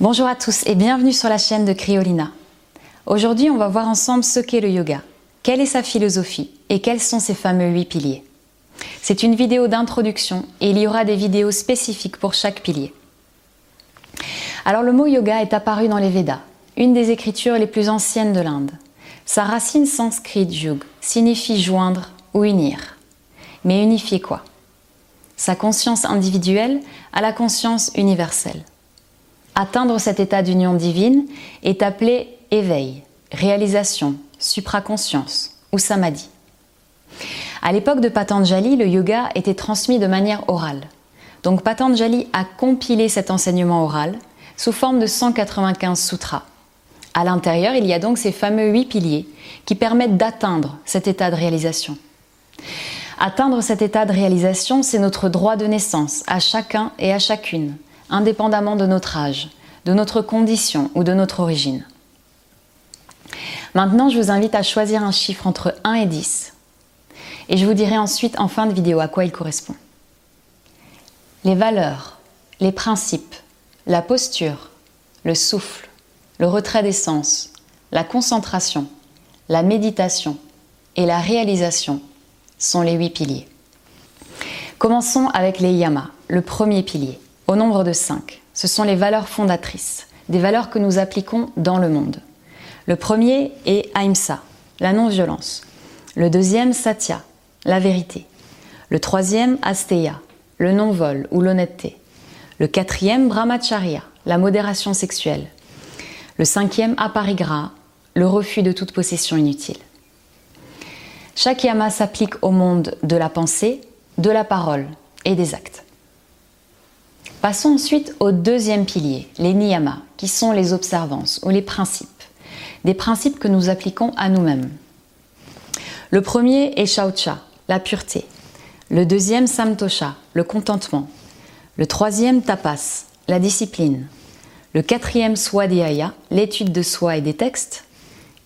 Bonjour à tous et bienvenue sur la chaîne de Cryolina. Aujourd'hui, on va voir ensemble ce qu'est le yoga, quelle est sa philosophie et quels sont ses fameux huit piliers. C'est une vidéo d'introduction et il y aura des vidéos spécifiques pour chaque pilier. Alors le mot yoga est apparu dans les Védas, une des écritures les plus anciennes de l'Inde. Sa racine sanscrite yug signifie joindre ou unir. Mais unifier quoi? Sa conscience individuelle à la conscience universelle. Atteindre cet état d'union divine est appelé éveil, réalisation, supraconscience ou samadhi. À l'époque de Patanjali, le yoga était transmis de manière orale. Donc Patanjali a compilé cet enseignement oral sous forme de 195 sutras. À l'intérieur, il y a donc ces fameux huit piliers qui permettent d'atteindre cet état de réalisation. Atteindre cet état de réalisation, c'est notre droit de naissance à chacun et à chacune, indépendamment de notre âge, de notre condition ou de notre origine. Maintenant, je vous invite à choisir un chiffre entre 1 et 10. Et je vous dirai ensuite en fin de vidéo à quoi il correspond. Les valeurs, les principes, la posture, le souffle, le retrait des sens, la concentration, la méditation et la réalisation sont les huit piliers. Commençons avec les yamas, le premier pilier, au nombre de cinq. Ce sont les valeurs fondatrices, des valeurs que nous appliquons dans le monde. Le premier est Ahimsa, la non-violence. Le deuxième, Satya, la vérité. Le troisième, Asteya, le non-vol ou l'honnêteté. Le quatrième, Brahmacharya, la modération sexuelle. Le cinquième, Aparigraha, le refus de toute possession inutile. Chaque yama s'applique au monde de la pensée, de la parole et des actes. Passons ensuite au deuxième pilier, les niyamas, qui sont les observances ou les principes, des principes que nous appliquons à nous-mêmes. Le premier est shaucha, la pureté. Le deuxième samtosha, le contentement. Le troisième tapas, la discipline. Le quatrième swadhyaya, l'étude de soi et des textes.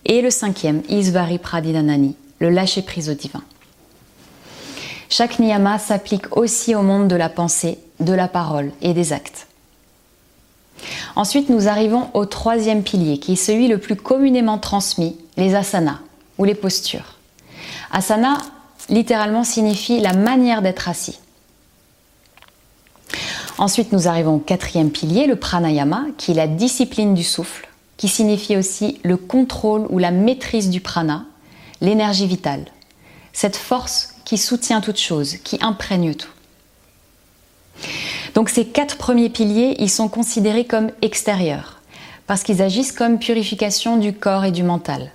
Et le cinquième isvari pradinanani, le lâcher-prise au divin. Chaque niyama s'applique aussi au monde de la pensée, de la parole et des actes. Ensuite, nous arrivons au troisième pilier, qui est celui le plus communément transmis, les asanas, ou les postures. Asana, littéralement, signifie la manière d'être assis. Ensuite, nous arrivons au quatrième pilier, le pranayama, qui est la discipline du souffle, qui signifie aussi le contrôle ou la maîtrise du prana, l'énergie vitale, cette force qui soutient toute chose, qui imprègne tout. Donc ces quatre premiers piliers, ils sont considérés comme extérieurs, parce qu'ils agissent comme purification du corps et du mental,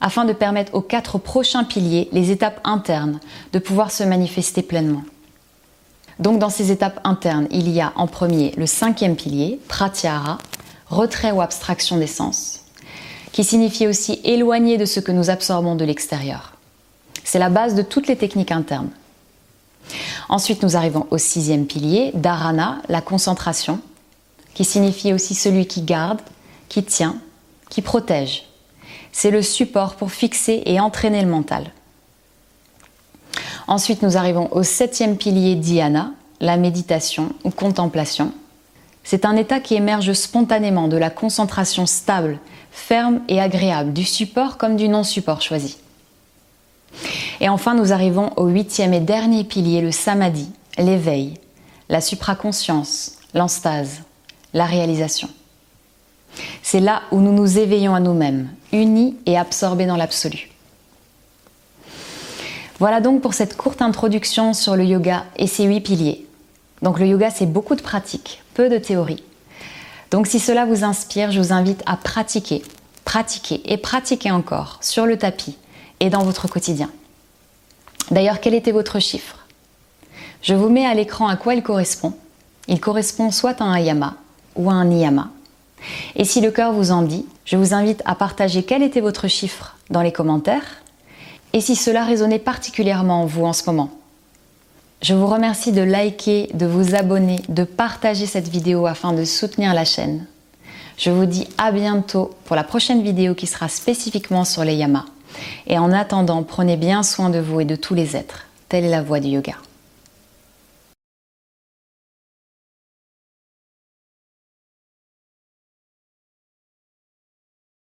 afin de permettre aux quatre prochains piliers, les étapes internes, de pouvoir se manifester pleinement. Donc dans ces étapes internes, il y a en premier le cinquième pilier, pratyahara, retrait ou abstraction des sens qui signifie aussi éloigner de ce que nous absorbons de l'extérieur. C'est la base de toutes les techniques internes. Ensuite, nous arrivons au sixième pilier, dharana, la concentration, qui signifie aussi celui qui garde, qui tient, qui protège. C'est le support pour fixer et entraîner le mental. Ensuite, nous arrivons au septième pilier, dhyana, la méditation ou contemplation. C'est un état qui émerge spontanément de la concentration stable ferme et agréable, du support comme du non-support choisi. Et enfin, nous arrivons au huitième et dernier pilier, le samadhi, l'éveil, la supraconscience, l'enstase, la réalisation. C'est là où nous nous éveillons à nous-mêmes, unis et absorbés dans l'absolu. Voilà donc pour cette courte introduction sur le yoga et ses huit piliers. Donc le yoga, c'est beaucoup de pratique, peu de théorie. Donc si cela vous inspire, je vous invite à pratiquer, pratiquer et pratiquer encore sur le tapis et dans votre quotidien. D'ailleurs, quel était votre chiffre? Je vous mets à l'écran à quoi il correspond. Il correspond soit à un yama ou à un niyama. Et si le cœur vous en dit, je vous invite à partager quel était votre chiffre dans les commentaires et si cela résonnait particulièrement en vous en ce moment. Je vous remercie de liker, de vous abonner, de partager cette vidéo afin de soutenir la chaîne. Je vous dis à bientôt pour la prochaine vidéo qui sera spécifiquement sur les yamas. Et en attendant, prenez bien soin de vous et de tous les êtres. Telle est la voie du yoga.